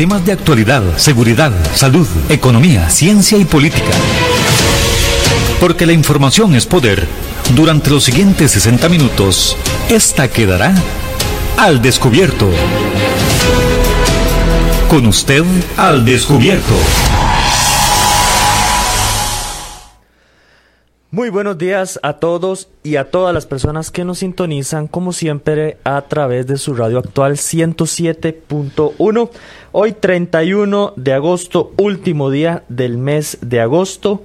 temas de actualidad, seguridad, salud, economía, ciencia y política. Porque la información es poder. Durante los siguientes 60 minutos, esta quedará al descubierto. Con usted al descubierto. Muy buenos días a todos y a todas las personas que nos sintonizan como siempre a través de su radio actual 107.1. Hoy 31 de agosto, último día del mes de agosto.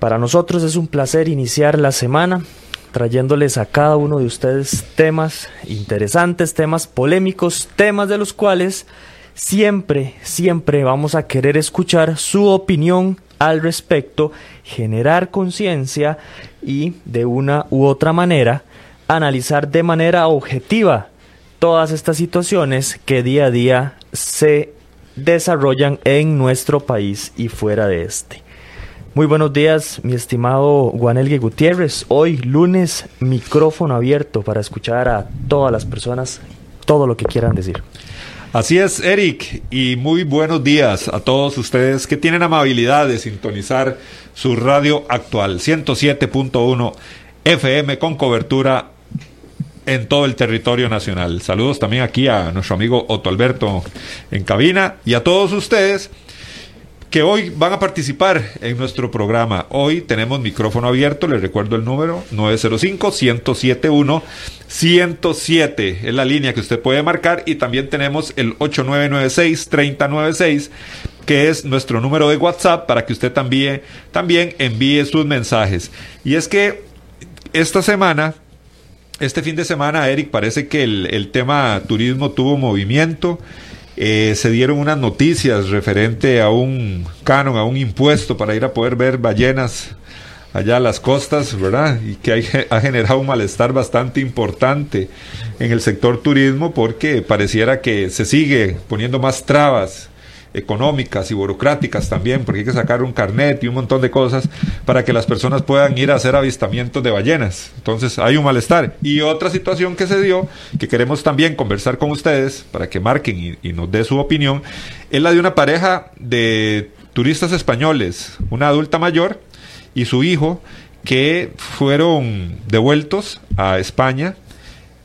Para nosotros es un placer iniciar la semana trayéndoles a cada uno de ustedes temas interesantes, temas polémicos, temas de los cuales siempre, siempre vamos a querer escuchar su opinión al respecto, generar conciencia y de una u otra manera analizar de manera objetiva todas estas situaciones que día a día se desarrollan en nuestro país y fuera de este. Muy buenos días, mi estimado Guanelgue Gutiérrez. Hoy, lunes, micrófono abierto para escuchar a todas las personas todo lo que quieran decir. Así es, Eric, y muy buenos días a todos ustedes que tienen amabilidad de sintonizar su radio actual 107.1 FM con cobertura en todo el territorio nacional. Saludos también aquí a nuestro amigo Otto Alberto en cabina y a todos ustedes que hoy van a participar en nuestro programa. Hoy tenemos micrófono abierto, les recuerdo el número 905-107-1. es la línea que usted puede marcar y también tenemos el 8996-3096 que es nuestro número de WhatsApp para que usted también, también envíe sus mensajes. Y es que esta semana, este fin de semana, Eric, parece que el, el tema turismo tuvo movimiento. Eh, se dieron unas noticias referente a un canon, a un impuesto para ir a poder ver ballenas allá a las costas, ¿verdad? Y que ha generado un malestar bastante importante en el sector turismo porque pareciera que se sigue poniendo más trabas económicas y burocráticas también, porque hay que sacar un carnet y un montón de cosas para que las personas puedan ir a hacer avistamientos de ballenas. Entonces hay un malestar. Y otra situación que se dio, que queremos también conversar con ustedes para que marquen y, nos dé su opinión, es la de una pareja de turistas españoles, una adulta mayor y su hijo, que fueron devueltos a España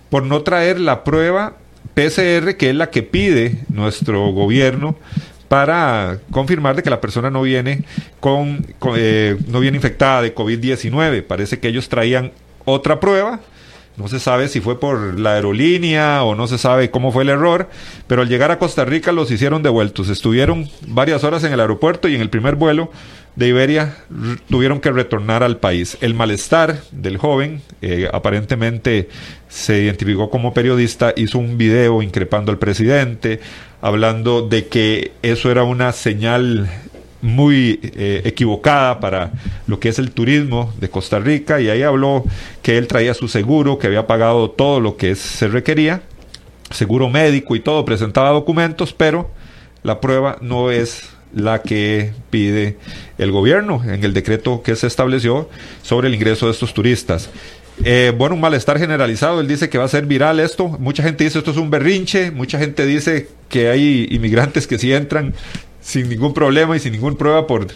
por no traer la prueba PCR, que es la que pide nuestro gobierno para confirmar de que la persona no viene con, eh, no viene infectada de COVID-19. Parece que ellos traían otra prueba. No se sabe si fue por la aerolínea o no se sabe cómo fue el error, pero al llegar a Costa Rica los hicieron devueltos. Estuvieron varias horas en el aeropuerto y en el primer vuelo de Iberia tuvieron que retornar al país. El malestar del joven, eh, aparentemente se identificó como periodista, hizo un video increpando al presidente, hablando de que eso era una señal muy eh, equivocada para lo que es el turismo de Costa Rica y ahí habló que él traía su seguro, que había pagado todo lo que se requería, seguro médico y todo, presentaba documentos, pero la prueba no es la que pide el gobierno en el decreto que se estableció sobre el ingreso de estos turistas. Eh, bueno, un malestar generalizado. Él dice que va a ser viral esto. Mucha gente dice esto es un berrinche. Mucha gente dice que hay inmigrantes que sí entran sin ningún problema y sin ninguna prueba por,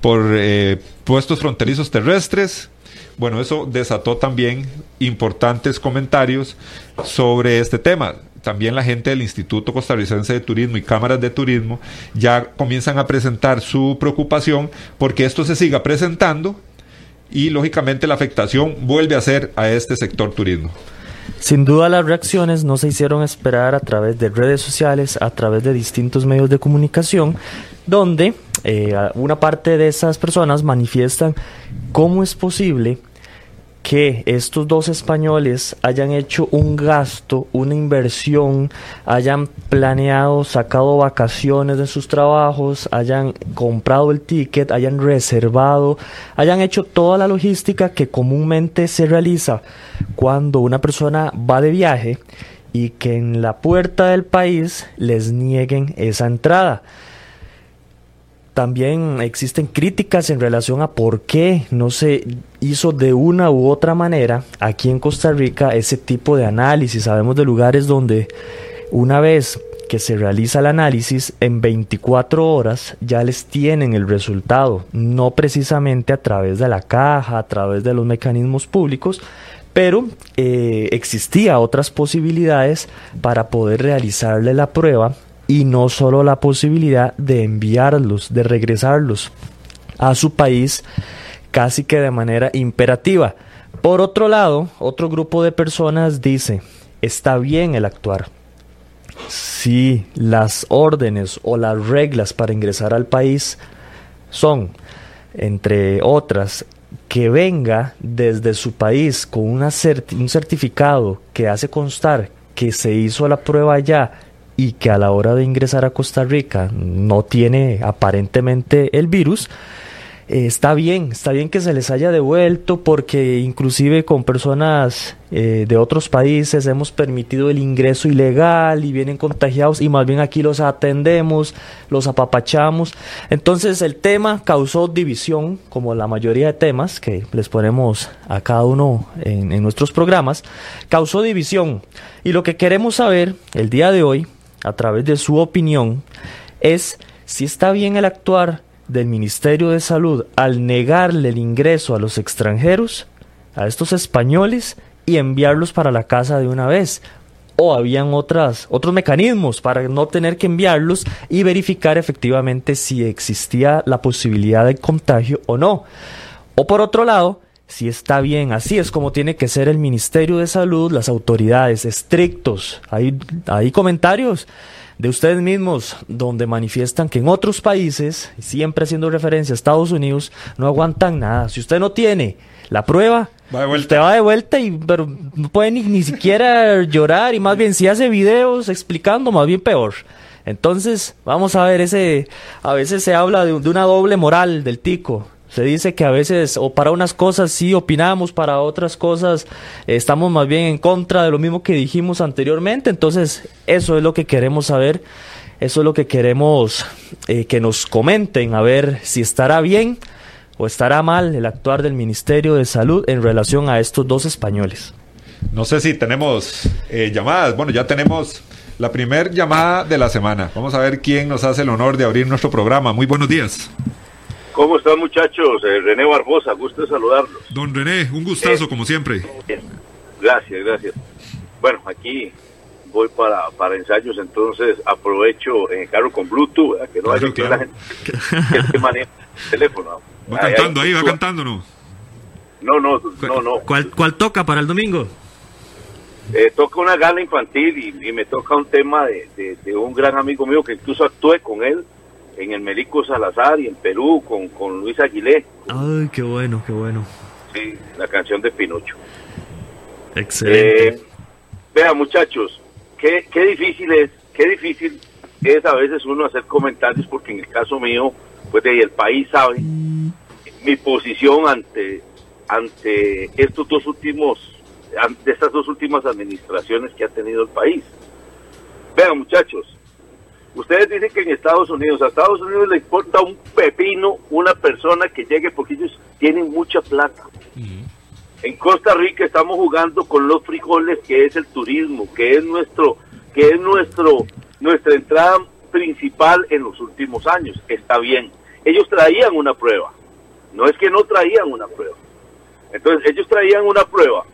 por eh, puestos fronterizos terrestres. Bueno, eso desató también importantes comentarios sobre este tema. También la gente del Instituto Costarricense de Turismo y cámaras de turismo ya comienzan a presentar su preocupación porque esto se siga presentando y lógicamente la afectación vuelve a ser a este sector turismo. Sin duda las reacciones no se hicieron esperar a través de redes sociales, a través de distintos medios de comunicación, donde eh, una parte de esas personas manifiestan cómo es posible que estos dos españoles hayan hecho un gasto, una inversión, hayan planeado, sacado vacaciones de sus trabajos, hayan comprado el ticket, hayan reservado, hayan hecho toda la logística que comúnmente se realiza cuando una persona va de viaje y que en la puerta del país les nieguen esa entrada. También existen críticas en relación a por qué no se hizo de una u otra manera aquí en Costa Rica ese tipo de análisis. Sabemos de lugares donde una vez que se realiza el análisis, en 24 horas ya les tienen el resultado, no precisamente a través de la caja, a través de los mecanismos públicos, pero eh, existía otras posibilidades para poder realizarle la prueba y no solo la posibilidad de enviarlos, de regresarlos a su país casi que de manera imperativa. Por otro lado, otro grupo de personas dice, está bien el actuar. Si las órdenes o las reglas para ingresar al país son, entre otras, que venga desde su país con una un certificado que hace constar que se hizo la prueba allá y que a la hora de ingresar a Costa Rica no tiene aparentemente el virus, eh, está bien, está bien que se les haya devuelto porque inclusive con personas eh, de otros países hemos permitido el ingreso ilegal y vienen contagiados y más bien aquí los atendemos, los apapachamos. Entonces el tema causó división, como la mayoría de temas que les ponemos a cada uno en, en nuestros programas, causó división. Y lo que queremos saber el día de hoy, a través de su opinión, es si está bien el actuar del Ministerio de Salud al negarle el ingreso a los extranjeros, a estos españoles, y enviarlos para la casa de una vez. O habían otras, otros mecanismos para no tener que enviarlos y verificar efectivamente si existía la posibilidad de contagio o no. O por otro lado, si está bien, así es como tiene que ser el Ministerio de Salud, las autoridades estrictos. Hay, hay comentarios de ustedes mismos donde manifiestan que en otros países, siempre haciendo referencia a Estados Unidos, no aguantan nada. Si usted no tiene la prueba, usted va de vuelta y pero no puede ni, ni siquiera llorar y más bien si hace videos explicando, más bien peor. Entonces, vamos a ver ese, a veces se habla de, de una doble moral del tico. Se dice que a veces, o para unas cosas sí opinamos, para otras cosas estamos más bien en contra de lo mismo que dijimos anteriormente. Entonces, eso es lo que queremos saber, eso es lo que queremos eh, que nos comenten, a ver si estará bien o estará mal el actuar del Ministerio de Salud en relación a estos dos españoles. No sé si tenemos eh, llamadas. Bueno, ya tenemos la primera llamada de la semana. Vamos a ver quién nos hace el honor de abrir nuestro programa. Muy buenos días. ¿Cómo están muchachos? Eh, René Barbosa, gusto de saludarlos. Don René, un gustazo como siempre. Gracias, gracias. Bueno, aquí voy para, para ensayos, entonces aprovecho en el carro con Bluetooth, que no hay que la gente que, maneja el teléfono. Va cantando ahí, va cantando, ¿no? No, no, no, no. ¿Cuál, cuál toca para el domingo? Eh, toca una gala infantil y, me toca un tema de, de, un gran amigo mío que incluso actué con él en el Melico Salazar y en Perú con, con Luis Aguilé. Ay, qué bueno, qué bueno. Sí, la canción de Pinocho. Excelente. Eh, vean, muchachos, qué, qué difícil es, qué difícil es a veces uno hacer comentarios porque en el caso mío, pues de el país sabe mi posición ante ante estos dos últimos de estas dos últimas administraciones que ha tenido el país. Vean, muchachos, Ustedes dicen que en Estados Unidos, a Estados Unidos le importa un pepino una persona que llegue porque ellos tienen mucha plata. En Costa Rica estamos jugando con los frijoles que es el turismo, que es nuestro, que es nuestro, nuestra entrada principal en los últimos años. Está bien. Ellos traían una prueba. No es que no traían una prueba. Entonces, ellos traían una prueba.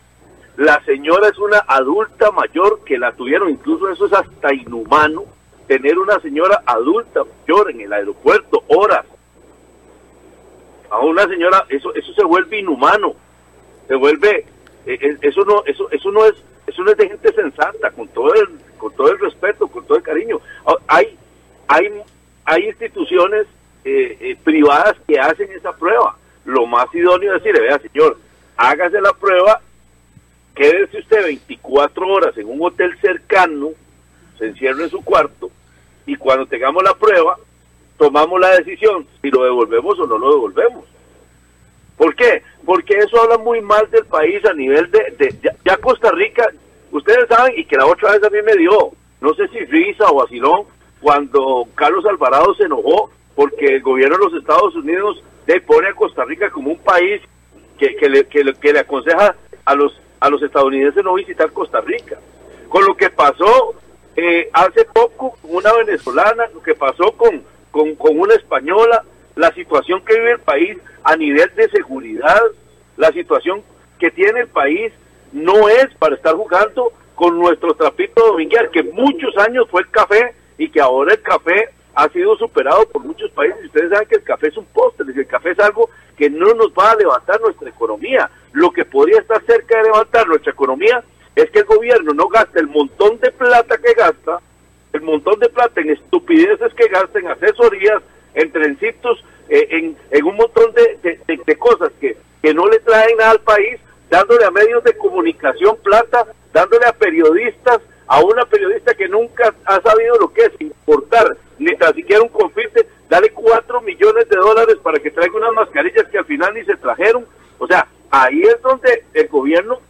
La señora es una adulta mayor que la tuvieron, incluso eso es hasta inhumano tener una señora adulta mayor en el aeropuerto horas. A una señora eso eso se vuelve inhumano. Se vuelve eh, eh, eso no eso eso no es eso no es de gente sensata con todo el con todo el respeto con todo el cariño. Ah, hay hay hay instituciones eh, privadas que hacen esa prueba. Lo más idóneo es decirle vea señor hágase la prueba quédese usted 24 horas en un hotel cercano se encierra en su cuarto y cuando tengamos la prueba, tomamos la decisión si lo devolvemos o no lo devolvemos. ¿Por qué? Porque eso habla muy mal del país a nivel de, ya, Costa Rica, ustedes saben, y que la otra vez a mí me dio, no sé si risa o asilón, cuando Carlos Alvarado se enojó porque el gobierno de los Estados Unidos le pone a Costa Rica como un país que, que, le, que, que le aconseja a los, a los estadounidenses no visitar Costa Rica. Con lo que pasó eh, hace poco una venezolana, lo que pasó con, con, una española, la situación que vive el país a nivel de seguridad, la situación que tiene el país no es para estar jugando con nuestro trapito dominguear, que muchos años fue el café y que ahora el café ha sido superado por muchos países. Ustedes saben que el café es un postre, el café es algo que no nos va a levantar nuestra economía. Lo que podría estar cerca de levantar nuestra economía es que el gobierno no gaste el montón de plata que gasta, el montón de plata en estupideces que gasta, en asesorías, en trencitos, eh, en, un montón de, de, cosas que, que no le traen nada al país, dándole a medios de comunicación plata, dándole a periodistas, a una periodista que nunca ha sabido lo que es importar, ni tan siquiera un confite, dale cuatro millones de dólares para que traiga unas mascarillas que al final ni se trajeron. O sea, ahí es donde el gobierno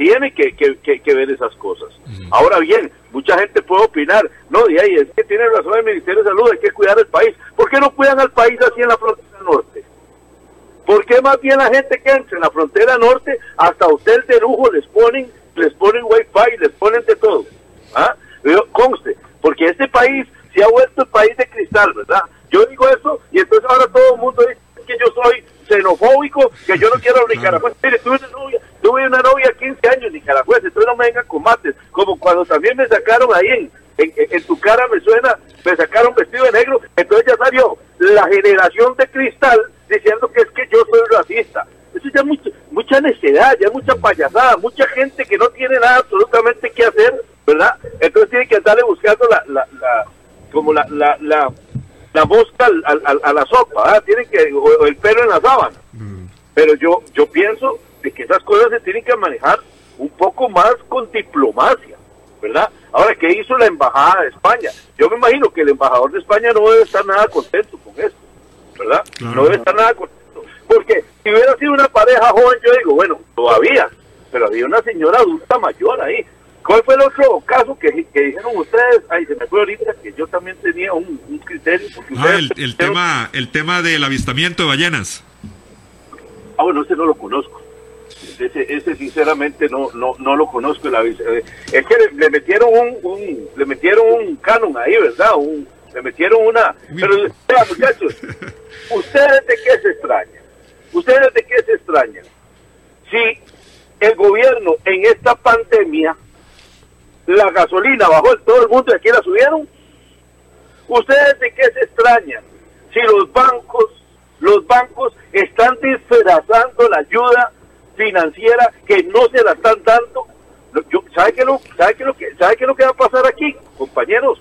tiene que, que, ver esas cosas. Ahora bien, mucha gente puede opinar, no, y ahí es que tiene razón el Ministerio de Salud, hay que cuidar el país. ¿Por qué no cuidan al país así en la frontera norte? ¿Por qué más bien la gente que entra en la frontera norte, hasta hotel de lujo les ponen, les ponen wifi, les ponen de todo? ¿Ah? conste, porque este país se ha vuelto el país de cristal, ¿verdad? Yo digo eso y entonces ahora todo el mundo dice que yo soy xenofóbico, que yo no quiero a Nicaragua. Mire, tuve una novia, tuve una novia 15 años nicaragüense, entonces no me vengan con mates, como cuando también me sacaron ahí en, en, tu cara me suena, me sacaron vestido de negro, entonces ya salió la generación de cristal diciendo que es que yo soy racista. Eso ya es mucha, mucha necedad, ya mucha payasada, mucha gente que no tiene nada absolutamente que hacer, ¿verdad? Entonces tiene que andarle buscando la, la, la como la, la, la, la mosca a la sopa, ¿ah? tienen que, o, el pelo en la sábana. Mm. Pero yo, yo pienso de que esas cosas se tienen que manejar un poco más con diplomacia, ¿verdad? Ahora, ¿qué hizo la embajada de España? Yo me imagino que el embajador de España no debe estar nada contento con esto, ¿verdad? No debe estar nada contento. Porque si hubiera sido una pareja joven, yo digo, bueno, todavía, pero había una señora adulta mayor ahí. ¿Cuál fue el otro caso que, dijeron ustedes? Ay, se me fue ahorita que yo también tenía un, criterio. Ah, el, tema, el tema del avistamiento de ballenas. Ah, bueno, ese no lo conozco. Ese, ese sinceramente no, no, no lo conozco. Eh, es que le, metieron un, le metieron un canon ahí, ¿verdad? Un, le metieron una... Pero, muchachos, ¿ustedes de qué se extrañan? ¿Ustedes de qué se extrañan? Si el gobierno en esta pandemia la gasolina bajó en todo el mundo y aquí la subieron. ¿Ustedes de qué se extrañan? Si los bancos, los bancos están disfrazando la ayuda financiera que no se la están dando. ¿Sabe qué lo, sabe qué lo que, sabe qué lo que va a pasar aquí, compañeros?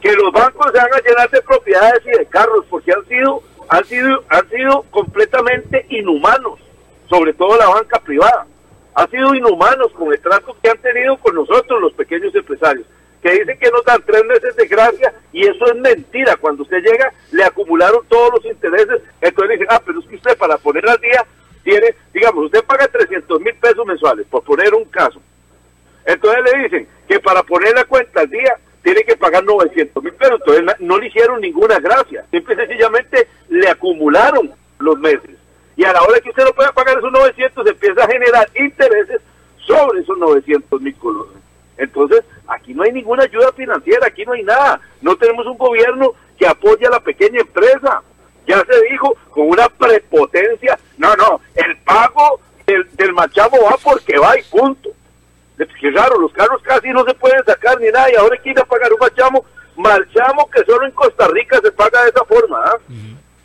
Que los bancos se van a llenar de propiedades y de carros porque han sido, han sido, han sido completamente inhumanos, sobre todo la banca privada han sido inhumanos con el trato que han tenido con nosotros los pequeños empresarios, que dicen que nos dan tres meses de gracia y eso es mentira. Cuando usted llega, le acumularon todos los intereses, entonces dicen, ah, pero es que usted para poner al día tiene, digamos, usted paga 300 mil pesos mensuales, por poner un caso. Entonces le dicen que para poner la cuenta al día tiene que pagar 900 mil pesos, entonces no le hicieron ninguna gracia, simple y sencillamente le acumularon los meses y a la hora que usted no pueda pagar esos 900 empieza a generar intereses sobre esos 900 mil colones. Entonces, aquí no hay ninguna ayuda financiera, aquí no hay nada. No tenemos un gobierno que apoye a la pequeña empresa. Ya se dijo con una prepotencia, no, no, el pago del, del machamo va porque va y punto. Que raro, los carros casi no se pueden sacar ni nada y ahora quiere pagar un machamo, machamo que solo en Costa Rica se paga de esa forma. ¿ah?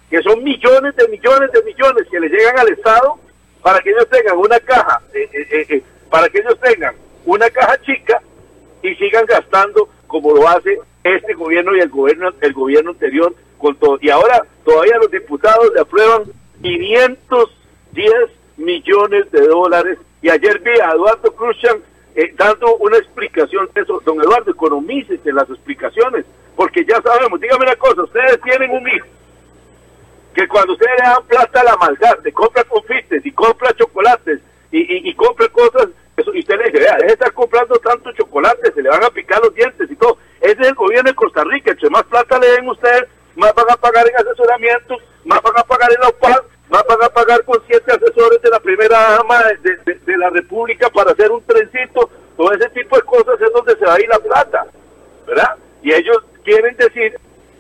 que son millones de millones de millones que le llegan al Estado para que ellos tengan una caja, eh, eh, eh, para que ellos tengan una caja chica y sigan gastando como lo hace este gobierno y el gobierno el gobierno anterior con todo. Y ahora todavía los diputados le aprueban 510 millones de dólares. Y ayer vi a Eduardo Cruzan dando una explicación de eso. Don Eduardo, economícese las explicaciones, porque ya sabemos, dígame una cosa, ustedes tienen un hijo que cuando ustedes le dan plata a la maldad, se compra confites y compra chocolates y, y, compra cosas, eso, y usted le dice, vea, deje de estar comprando tantos chocolates, se le van a picar los dientes y todo. Ese es el gobierno de Costa Rica, entre más plata le den ustedes, más van a pagar en asesoramiento, más van a pagar en la OPAD, más van a pagar con siete asesores de la primera dama de, de, la República para hacer un trencito, todo ese tipo de cosas es donde se va a ir la plata. ellos quieren decir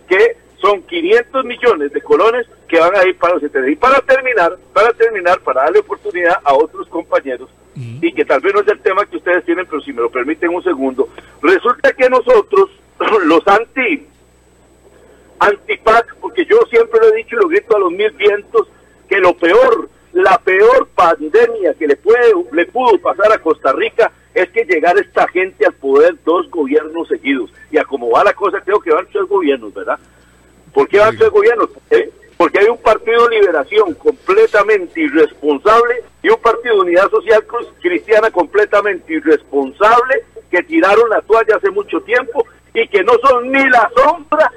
que son 500 millones de colones que van a ir para los Y para terminar, para terminar, para darle oportunidad a otros compañeros, y que tal vez no es el tema que ustedes tienen, pero si me lo permiten un segundo, resulta que nosotros, los anti antipac, porque yo siempre lo he dicho y lo grito a los mil vientos, que lo peor, la peor pandemia que le puede, le pudo pasar a Costa Rica es que llegar esta gente al poder dos gobiernos seguidos. Y a como va la cosa, creo que van tres gobiernos, ¿verdad? ¿Por qué van tres gobiernos? Porque hay un partido de liberación completamente irresponsable y un partido de unidad social cristiana completamente irresponsable que tiraron la toalla hace mucho tiempo y que no son ni la sombra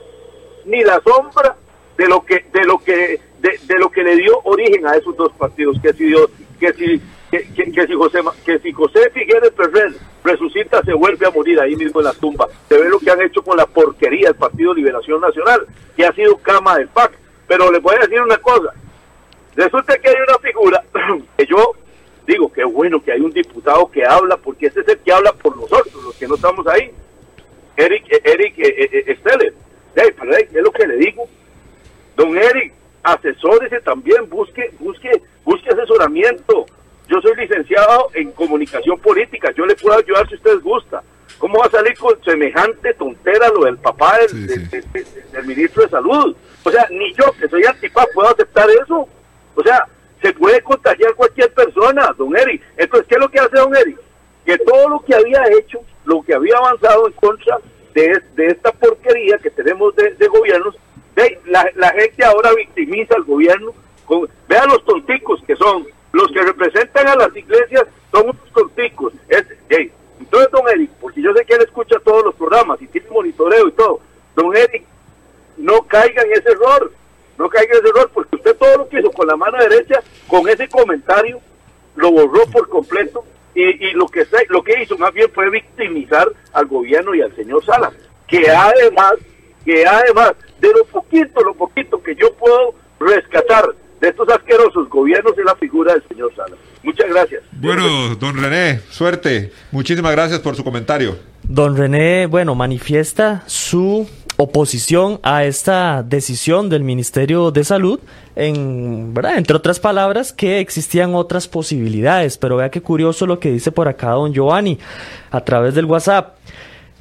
ni la sombra de lo que de lo que de, lo que le dio origen a esos dos partidos que si que si que, si José que si José Figueres Ferrer resucita se vuelve a morir ahí mismo en la tumba. Se ve lo que han hecho con la porquería del Partido Liberación Nacional que ha sido cama del PAC pero les voy a decir una cosa. Resulta que hay una figura que yo digo que bueno que hay un diputado que habla porque ese es el que habla por nosotros los que no estamos ahí. Eric Eric eh, eh es lo que le digo. Don Eric, asesórese también, busque, busque, busque asesoramiento. Yo soy licenciado en comunicación política, yo le puedo ayudar si usted gusta. ¿Cómo va a salir con semejante tontera lo del papá del, ministro de Salud? O sea, ni yo, que soy antipaz, puedo aceptar eso. O sea, se puede contagiar cualquier persona, don Eric. Entonces, ¿qué es lo que hace don Eric? Que todo lo que había hecho, lo que había avanzado en contra de, esta porquería que tenemos de, gobiernos, de, la, gente ahora victimiza al gobierno. Con, vean los tonticos que son, los que representan a las iglesias son unos tonticos. Es, entonces, don Eric, porque yo sé que él escucha todos los programas y tiene monitoreo y todo, don Eric, no caiga en ese error, no caiga en ese error, porque usted todo lo que hizo con la mano derecha, con ese comentario, lo borró por completo y, lo que lo que hizo más bien fue victimizar al gobierno y al señor Sala, que además, que además de lo poquito, lo poquito que yo puedo rescatar de estos asquerosos gobiernos es la figura del señor Sala. Muchas gracias. Bueno, don René, suerte. Muchísimas gracias por su comentario. Don René, bueno, manifiesta su oposición a esta decisión del Ministerio de Salud, en, entre otras palabras, que existían otras posibilidades. Pero vea qué curioso lo que dice por acá don Giovanni a través del WhatsApp.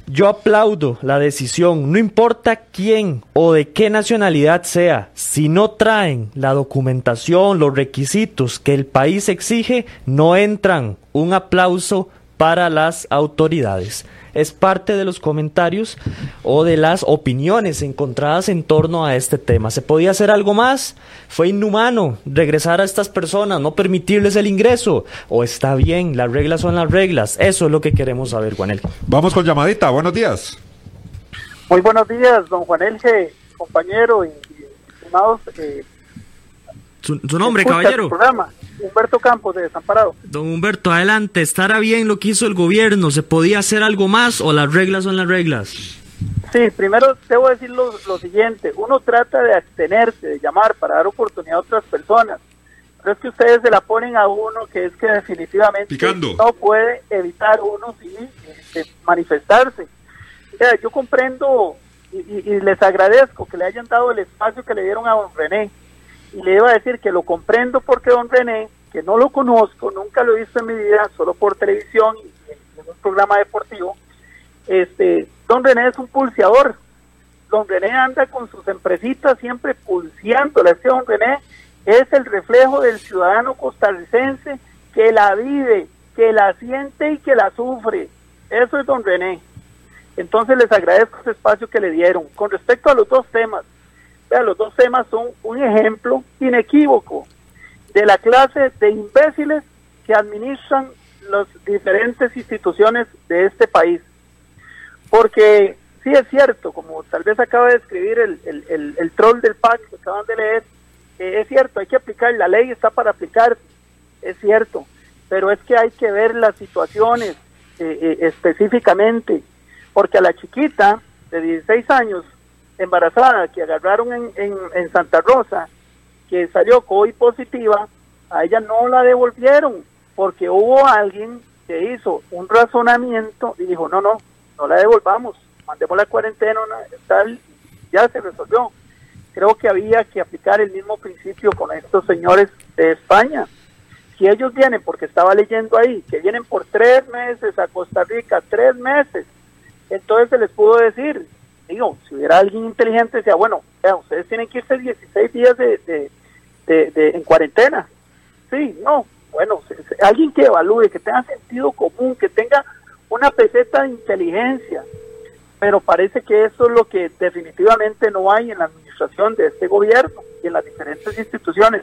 Yo aplaudo la decisión, no importa quién o de qué nacionalidad sea, si no traen la documentación, los requisitos que el país exige, no entran. Un aplauso para las autoridades es parte de los comentarios o de las opiniones encontradas en torno a este tema. ¿Se podía hacer algo más? ¿Fue inhumano regresar a estas personas, no permitirles el ingreso? ¿O está bien, las reglas son las reglas? Eso es lo que queremos saber, Juanel. Vamos con llamadita, buenos días. Muy buenos días, don Juanel compañero y, estimados eh, su, nombre, caballero. Programa. Humberto Campos de Desamparado. Don Humberto, adelante. ¿Estará bien lo que hizo el gobierno? ¿Se podía hacer algo más o las reglas son las reglas? Sí, primero debo decir lo, siguiente. Uno trata de abstenerse, de llamar para dar oportunidad a otras personas. Pero es que ustedes se la ponen a uno que es que definitivamente no puede evitar uno sí, este, manifestarse. yo comprendo y, y les agradezco que le hayan dado el espacio que le dieron a don René y le iba a decir que lo comprendo porque don René, que no lo conozco, nunca lo he visto en mi vida, solo por televisión y en un programa deportivo, este, don René es un pulseador. Don René anda con sus empresitas siempre pulseando. Este don René es el reflejo del ciudadano costarricense que la vive, que la siente y que la sufre. Eso es don René. Entonces les agradezco ese espacio que le dieron. Con respecto a los dos temas, los dos temas son un ejemplo inequívoco de la clase de imbéciles que administran las diferentes instituciones de este país. Porque sí es cierto, como tal vez acaba de escribir el, el, troll del PAC que acaban de leer, eh, es cierto, hay que aplicar, la ley está para aplicar, es cierto, pero es que hay que ver las situaciones eh, eh, específicamente, porque a la chiquita de 16 años embarazada que agarraron en, en, Santa Rosa, que salió COVID positiva, a ella no la devolvieron porque hubo alguien que hizo un razonamiento y dijo, no, no, no la devolvamos. mandemos la cuarentena, tal, ya se resolvió. Creo que había que aplicar el mismo principio con estos señores de España. Si ellos vienen, porque estaba leyendo ahí, que vienen por tres meses a Costa Rica, tres meses, entonces se les pudo decir, digo, si hubiera alguien inteligente, decía, bueno, ustedes tienen que irse 16 días de, en cuarentena. Sí, no, bueno, alguien que evalúe, que tenga sentido común, que tenga una peseta de inteligencia, pero parece que eso es lo que definitivamente no hay en la administración de este gobierno y en las diferentes instituciones.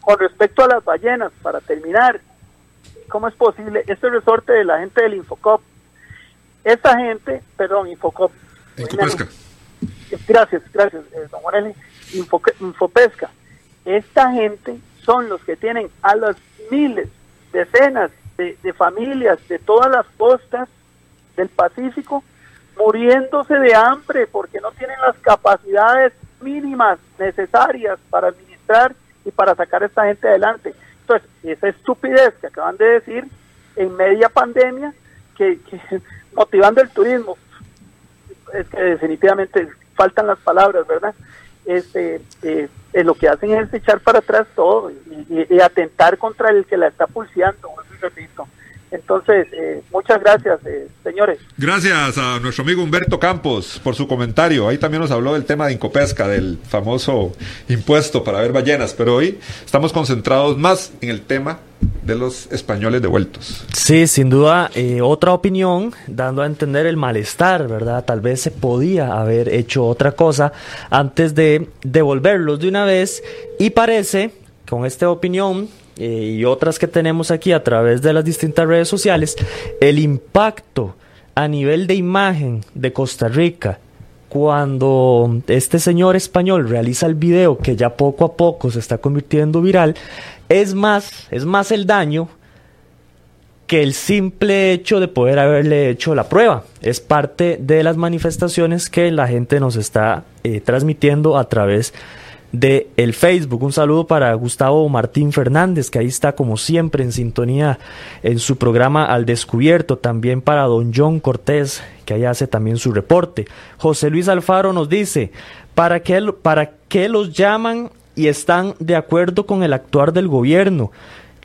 Con respecto a las ballenas, para terminar, ¿cómo es posible? Este resorte de la gente del Infocop, esa gente, perdón, Infocop. Gracias, gracias, eh, don Morelli. Infopesca. Esta gente son los que tienen a las miles, decenas de, de familias de todas las costas del Pacífico muriéndose de hambre porque no tienen las capacidades mínimas necesarias para administrar y para sacar a esta gente adelante. Entonces, esa estupidez que acaban de decir en media pandemia, que, motivando el turismo, es que definitivamente faltan las palabras, ¿verdad? Este, eh, lo que hacen es echar para atrás todo y, atentar contra el que la está pulseando, repito. Entonces, eh, muchas gracias, eh, señores. Gracias a nuestro amigo Humberto Campos por su comentario. Ahí también nos habló del tema de Incopesca, del famoso impuesto para ver ballenas, pero hoy estamos concentrados más en el tema de los españoles devueltos. Sí, sin duda, eh, otra opinión, dando a entender el malestar, ¿verdad? Tal vez se podía haber hecho otra cosa antes de devolverlos de una vez y parece, con esta opinión, eh, y otras que tenemos aquí a través de las distintas redes sociales, el impacto a nivel de imagen de Costa Rica cuando este señor español realiza el video que ya poco a poco se está convirtiendo viral, es más, es más el daño que el simple hecho de poder haberle hecho la prueba. Es parte de las manifestaciones que la gente nos está eh, transmitiendo a través de el Facebook. Un saludo para Gustavo Martín Fernández, que ahí está como siempre en sintonía en su programa Al Descubierto. También para don John Cortés, que ahí hace también su reporte. José Luis Alfaro nos dice, ¿para para qué los llaman y están de acuerdo con el actuar del gobierno?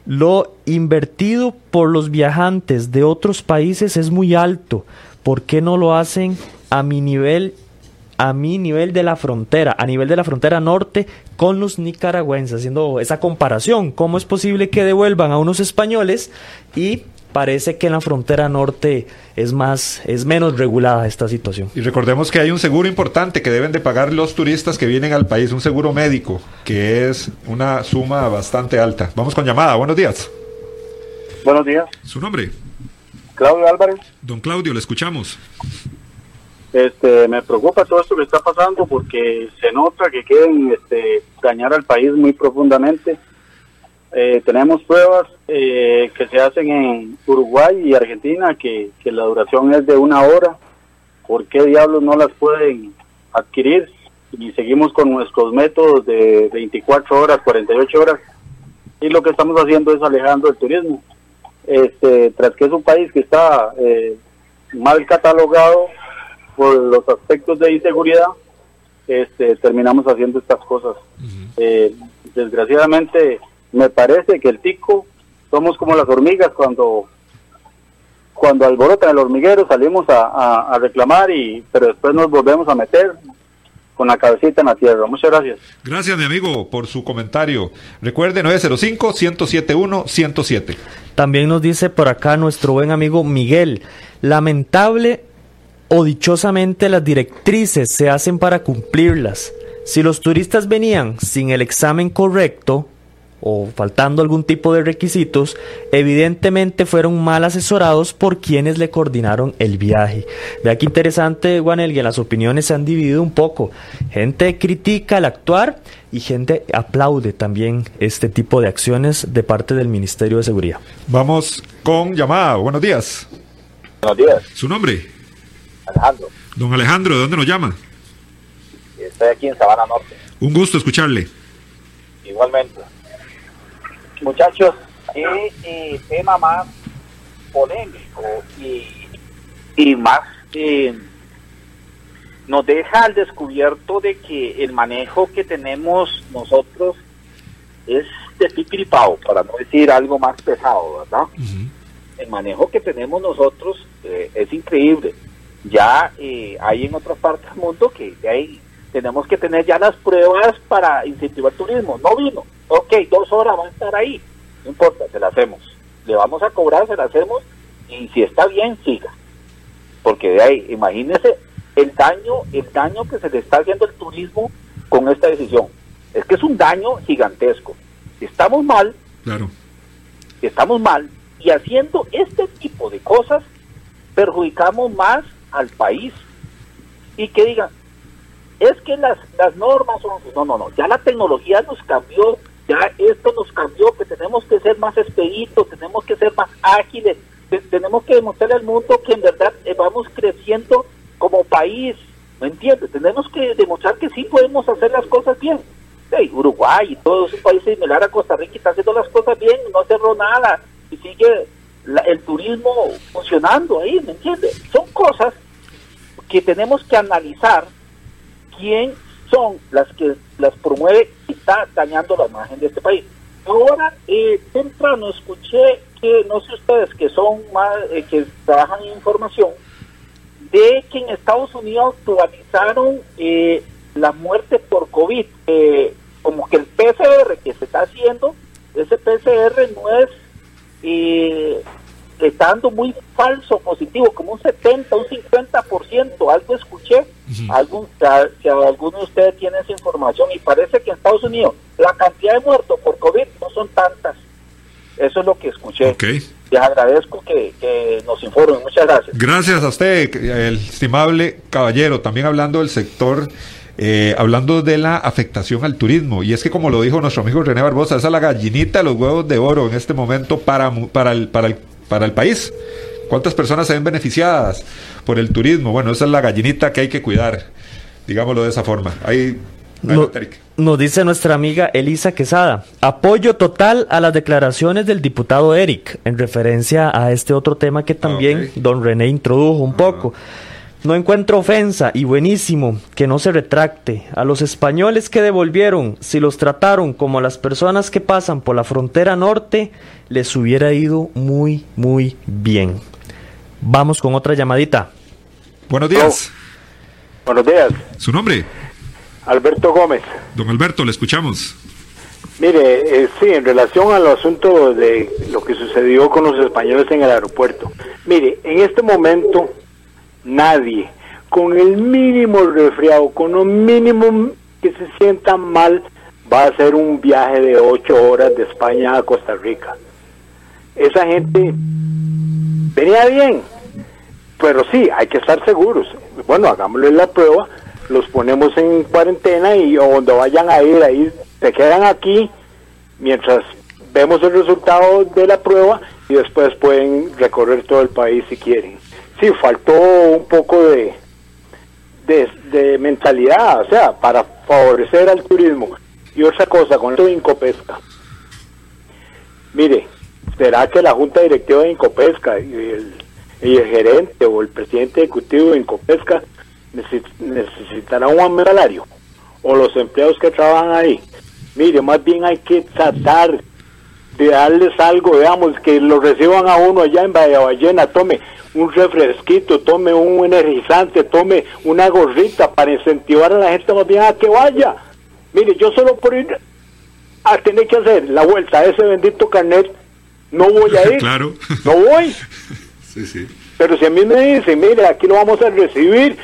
Lo invertido por los viajantes de otros países es muy alto. ¿Por qué no lo hacen a mi nivel a mi nivel de la frontera, a nivel de la frontera norte con los nicaragüenses, haciendo esa comparación. ¿Cómo es posible que devuelvan a unos españoles y parece que en la frontera norte es más es menos regulada esta situación. Y recordemos que hay un seguro importante que deben de pagar los turistas que vienen al país, un seguro médico, que es una suma bastante alta. Vamos con llamada. Buenos días. Buenos días. ¿Su nombre? Claudio Álvarez. Don Claudio, le escuchamos. Este, me preocupa todo esto que está pasando porque se nota que quieren este, dañar al país muy profundamente. Eh, tenemos pruebas eh, que se hacen en Uruguay y Argentina que, que la duración es de una hora. ¿Por qué diablos no las pueden adquirir? Y seguimos con nuestros métodos de 24 horas, 48 horas. Y lo que estamos haciendo es alejando el turismo. Este, tras que es un país que está eh, mal catalogado, por los aspectos de inseguridad, este, terminamos haciendo estas cosas. Eh, desgraciadamente, me parece que el tico somos como las hormigas cuando cuando alborotan el hormiguero salimos a, reclamar y pero después nos volvemos a meter con la cabecita en la tierra. Muchas gracias. Gracias, mi amigo, por su comentario. Recuerde 905-107-107. También nos dice por acá nuestro buen amigo Miguel, lamentable o dichosamente las directrices se hacen para cumplirlas. Si los turistas venían sin el examen correcto o faltando algún tipo de requisitos, evidentemente fueron mal asesorados por quienes le coordinaron el viaje. Vea qué interesante, que las opiniones se han dividido un poco. Gente critica el actuar y gente aplaude también este tipo de acciones de parte del Ministerio de Seguridad. Vamos con llamada. Buenos días. Buenos días. ¿Su nombre? Alejandro. Don Alejandro, ¿de dónde nos llama? Estoy aquí en Sabana Norte. Un gusto escucharle. Igualmente. Muchachos, qué tema más polémico y, y más nos deja al descubierto de que el manejo que tenemos nosotros es de pipiripao, para no decir algo más pesado, ¿verdad? El manejo que tenemos nosotros eh, es increíble. Ya eh, hay en otras partes del mundo que hay, tenemos que tener ya las pruebas para incentivar el turismo. No vino, ok, dos horas va a estar ahí, no importa, se la hacemos. Le vamos a cobrar, se la hacemos y si está bien, siga. Porque de ahí, imagínese el daño, el daño que se le está haciendo al turismo con esta decisión. Es que es un daño gigantesco. Estamos mal, claro. estamos mal, y haciendo este tipo de cosas perjudicamos más al país. Y que digan, es que las, las normas son... No, no, no, ya la tecnología nos cambió, ya esto nos cambió, que tenemos que ser más expeditos, tenemos que ser más ágiles, tenemos que demostrarle al mundo que en verdad eh, vamos creciendo como país, ¿me entiendes? Tenemos que demostrar que sí podemos hacer las cosas bien. Uruguay y todos esos países similares a Costa Rica están haciendo las cosas bien, no cerró nada y sigue el turismo funcionando ahí, ¿me entiendes? Son cosas que tenemos que analizar quién son las que las promueve y está dañando la imagen de este país. Ahora, eh, temprano escuché que, no sé ustedes, que son más, eh, que trabajan en información, de que en Estados Unidos actualizaron eh, la muerte por COVID. Eh, como que el PCR que se está haciendo, ese PCR no es, eh, está dando muy falso positivo, como un 70, un 50%, algo escuché, algún, si alguno de ustedes tiene esa información y parece que en Estados Unidos la cantidad de muertos por COVID no son tantas. Eso es lo que escuché. Okay. Les agradezco que, que, nos informen. Muchas gracias. Gracias a usted, el estimable caballero. También hablando del sector eh, hablando de la afectación al turismo. Y es que, como lo dijo nuestro amigo René Barbosa, esa es la gallinita de los huevos de oro en este momento para, para, el, para, el, para el país. ¿Cuántas personas se ven beneficiadas por el turismo? Bueno, esa es la gallinita que hay que cuidar, digámoslo de esa forma. Ahí, nos dice nuestra amiga Elisa Quesada, apoyo total a las declaraciones del diputado Eric en referencia a este otro tema que también ah, don René introdujo un poco. No encuentro ofensa y buenísimo que no se retracte. A los españoles que devolvieron, si los trataron como a las personas que pasan por la frontera norte, les hubiera ido muy, muy bien. Vamos con otra llamadita. Buenos días. Oh. Buenos días. ¿Su nombre? Alberto Gómez. Don Alberto, le escuchamos. Mire, eh, sí, en relación al asunto de lo que sucedió con los españoles en el aeropuerto. Mire, en este momento nadie, con el mínimo resfriado, con lo mínimo que se sienta mal, va a hacer un viaje de ocho horas de España a Costa Rica. Esa gente venía bien, pero sí, hay que estar seguros. Bueno, hagámosle la prueba, los ponemos en cuarentena y cuando vayan a ir ahí, se quedan aquí mientras vemos el resultado de la prueba y después pueden recorrer todo el país si quieren sí, faltó un poco de, de, mentalidad, o sea, para favorecer al turismo. Y otra cosa, con esto de Incopesca. Mire, ¿será que la Junta Directiva de Incopesca y el, gerente o el presidente ejecutivo de Incopesca necesitará un salario? ¿O los empleados que trabajan ahí? Mire, más bien hay que tratar de darles algo, digamos, que lo reciban a uno allá en Bahía Ballena, tome, un refresquito, tome un energizante, tome una gorrita para incentivar a la gente más bien a que vaya. Mire, yo solo por ir a tener que hacer la vuelta a ese bendito carnet, no voy a ir. Claro. No voy. sí, sí. Pero si a mí me dicen, mire, aquí lo vamos a recibir,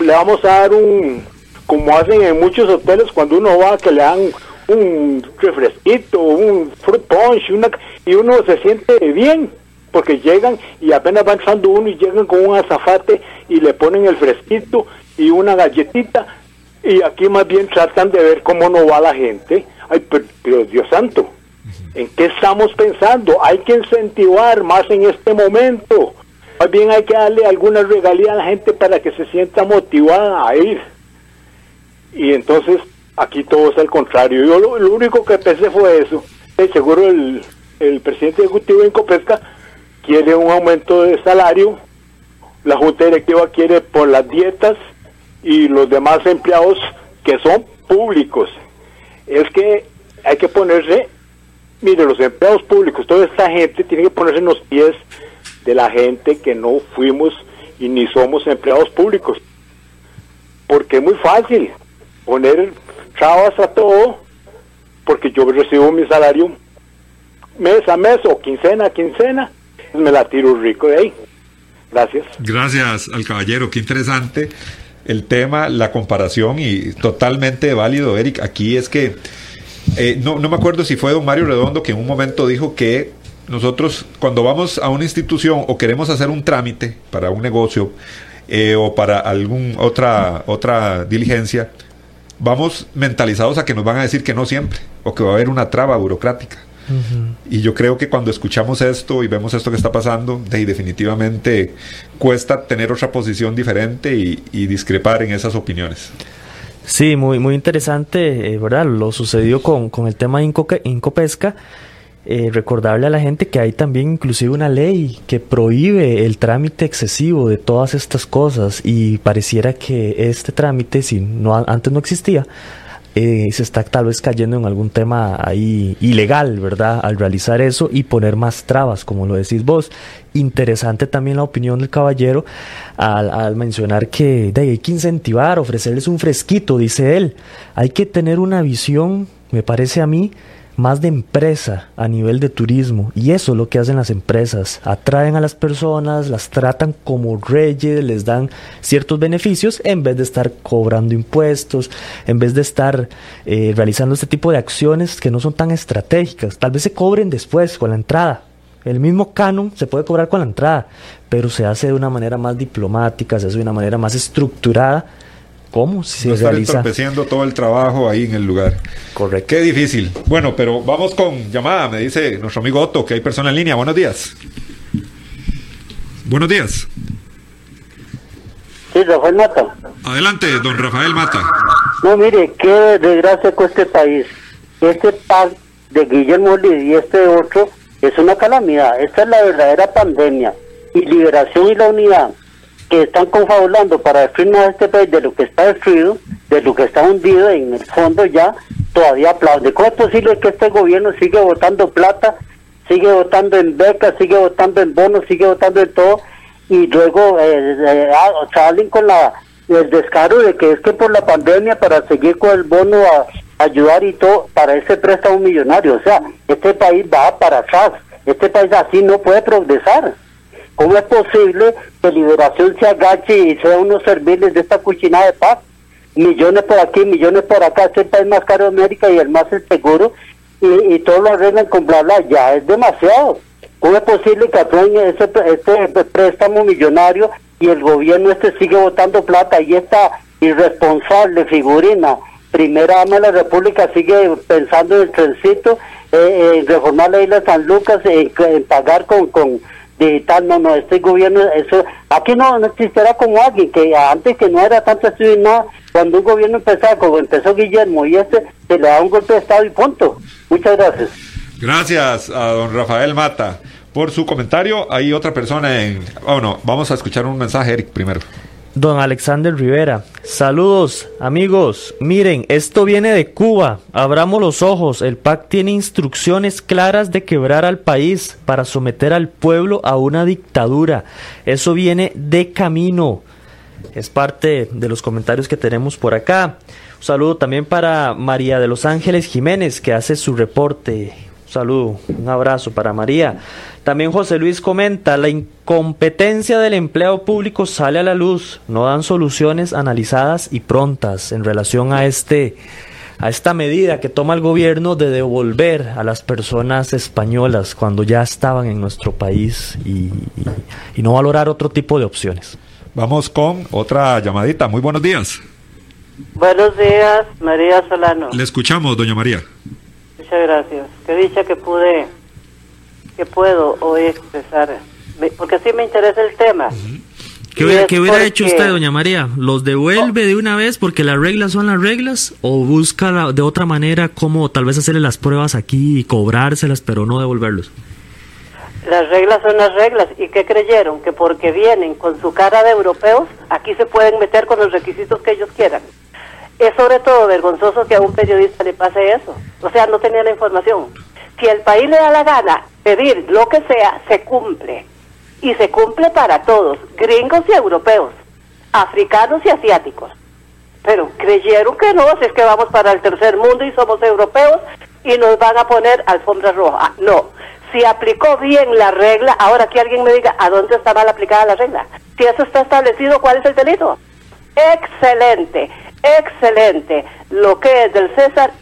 le vamos a dar un, como hacen en muchos hoteles cuando uno va, que le dan un refresquito, un fruit punch, una, y uno se siente bien porque llegan y apenas va entrando uno y llegan con un azafate y le ponen el fresquito y una galletita y aquí más bien tratan de ver cómo no va la gente. Ay, pero, Dios santo, ¿en qué estamos pensando? Hay que incentivar más en este momento. Más bien hay que darle alguna regalía a la gente para que se sienta motivada a ir. Y entonces aquí todo es al contrario. Yo lo, único que pensé fue eso. seguro el, el presidente ejecutivo en Copesca quiere un aumento de salario, la Junta Directiva quiere por las dietas y los demás empleados que son públicos. Es que hay que ponerse, mire, los empleados públicos, toda esta gente tiene que ponerse en los pies de la gente que no fuimos y ni somos empleados públicos. Porque es muy fácil poner trabas a todo, porque yo recibo mi salario mes a mes o quincena a quincena, me la tiro rico de ahí. Gracias. Gracias al caballero, qué interesante el tema, la comparación y totalmente válido, Eric. Aquí es que eh, no, no me acuerdo si fue don Mario Redondo que en un momento dijo que nosotros cuando vamos a una institución o queremos hacer un trámite para un negocio eh, o para algún otra otra diligencia, vamos mentalizados a que nos van a decir que no siempre o que va a haber una traba burocrática. Y yo creo que cuando escuchamos esto y vemos esto que está pasando, de, definitivamente cuesta tener otra posición diferente y, discrepar en esas opiniones. Sí, muy, muy interesante, eh, ¿verdad? Lo sucedió con, con el tema de Incopesca. Eh, recordarle a la gente que hay también inclusive una ley que prohíbe el trámite excesivo de todas estas cosas y pareciera que este trámite, si no antes no existía, eh, se está tal vez cayendo en algún tema ahí ilegal, ¿verdad? Al realizar eso y poner más trabas, como lo decís vos. Interesante también la opinión del caballero al, mencionar que hay que incentivar, ofrecerles un fresquito, dice él. Hay que tener una visión, me parece a mí, más de empresa a nivel de turismo. Y eso es lo que hacen las empresas. Atraen a las personas, las tratan como reyes, les dan ciertos beneficios en vez de estar cobrando impuestos, en vez de estar eh, realizando este tipo de acciones que no son tan estratégicas. Tal vez se cobren después con la entrada. El mismo canon se puede cobrar con la entrada, pero se hace de una manera más diplomática, se hace de una manera más estructurada cómo se no realiza. todo el trabajo ahí en el lugar. Correcto. Qué difícil. Bueno, pero vamos con llamada. Me dice nuestro amigo Otto que hay persona en línea. Buenos días. Buenos días. Sí, Rafael Mata. Adelante, don Rafael Mata. No, mire, qué desgracia con este país. Este par de Guillermo Lid y este otro es una calamidad. Esta es la verdadera pandemia. Y liberación y la unidad que están confabulando para destruirnos este país de lo que está destruido, de lo que está hundido en el fondo ya, todavía aplaude. ¿Cómo es posible que este gobierno siga votando plata, sigue votando en becas, sigue votando en bonos, sigue votando en todo, y luego eh, eh ah, salen con la el descaro de que es que por la pandemia para seguir con el bono a, ayudar y todo para ese préstamo millonario, o sea, este país va para atrás, este país así no puede progresar. ¿Cómo es posible que Liberación se agache y sea unos serviles de esta cuchinada de paz? Millones por aquí, millones por acá, es país más caro de América y el más seguro, y, y todo lo arreglan con bla bla, ya es demasiado. ¿Cómo es posible que aprueben ese, este préstamo millonario y el gobierno este sigue votando plata y esta irresponsable figurina, primera ama de la República, sigue pensando en el trencito, eh, en reformar la isla de San Lucas, en, pagar con, con digital, no, no, este gobierno, eso, aquí no, no existirá como alguien que antes que no era tanto estudio nada, cuando un gobierno empezaba, como empezó Guillermo y este, se le da un golpe de Estado y punto. Muchas gracias. Gracias a don Rafael Mata por su comentario. Hay otra persona en... Bueno, vamos a escuchar un mensaje, Eric, primero. Don Alexander Rivera, saludos amigos, miren, esto viene de Cuba, abramos los ojos, el PAC tiene instrucciones claras de quebrar al país para someter al pueblo a una dictadura, eso viene de camino, es parte de los comentarios que tenemos por acá. Un saludo también para María de los Ángeles Jiménez que hace su reporte. Un saludo, un abrazo para María. También José Luis comenta, la incompetencia del empleo público sale a la luz, no dan soluciones analizadas y prontas en relación a este a esta medida que toma el gobierno de devolver a las personas españolas cuando ya estaban en nuestro país y, y no valorar otro tipo de opciones. Vamos con otra llamadita. Muy buenos días. Buenos días, María Solano. Le escuchamos, doña María. Muchas gracias. Qué dicha que pude que puedo hoy expresar, porque sí me interesa el tema. ¿Qué hubiera, hecho usted, doña María? ¿Los devuelve de una vez porque las reglas son las reglas? ¿O busca de otra manera cómo tal vez hacerle las pruebas aquí y cobrárselas, pero no devolverlos? Las reglas son las reglas. ¿Y qué creyeron? Que porque vienen con su cara de europeos, aquí se pueden meter con los requisitos que ellos quieran. Es sobre todo vergonzoso que a un periodista le pase eso. O sea, no tenía la información. Si el país le da la gana pedir lo que sea, se cumple. Y se cumple para todos, gringos y europeos, africanos y asiáticos. Pero creyeron que no, si es que vamos para el tercer mundo y somos europeos y nos van a poner alfombra roja. No, si aplicó bien la regla, ahora que alguien me diga a dónde está mal aplicada la regla. Si eso está establecido, ¿cuál es el delito? Excelente, excelente. Lo que es del César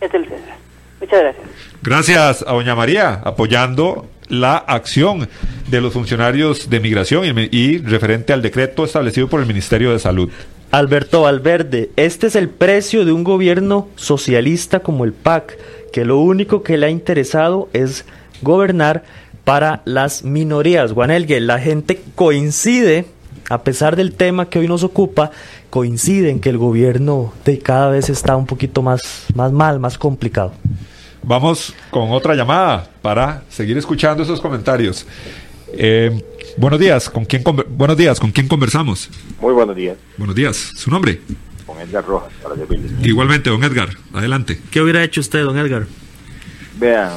es del César. Muchas gracias. Gracias a doña María, apoyando la acción de los funcionarios de migración y, y referente al decreto establecido por el Ministerio de Salud. Alberto Valverde, este es el precio de un gobierno socialista como el PAC, que lo único que le ha interesado es gobernar para las minorías. Juan Elgue, la gente coincide, a pesar del tema que hoy nos ocupa, coincide en que el gobierno de cada vez está un poquito más, más mal, más complicado. Vamos con otra llamada para seguir escuchando esos comentarios. Eh, buenos días, ¿con quién buenos días, ¿con quién conversamos? Muy buenos días. Buenos días, ¿su nombre? Con Edgar Rojas, para Igualmente, don Edgar, adelante. ¿Qué hubiera hecho usted, don Edgar? Vean,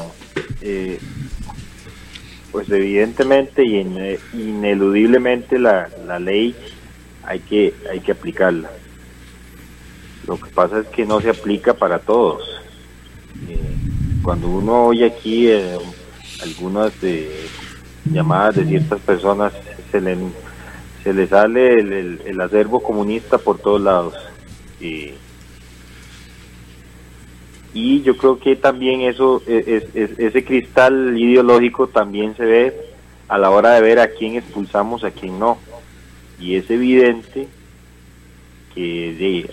eh, pues evidentemente y ineludiblemente la, la ley hay que, hay que aplicarla. Lo que pasa es que no se aplica para todos. Eh, cuando uno oye aquí eh, algunas llamadas de ciertas personas, se le, se le sale el, el, acervo comunista por todos lados. Y, y yo creo que también eso, e, es, ese cristal ideológico también se ve a la hora de ver a quién expulsamos, a quién no. Y es evidente que de,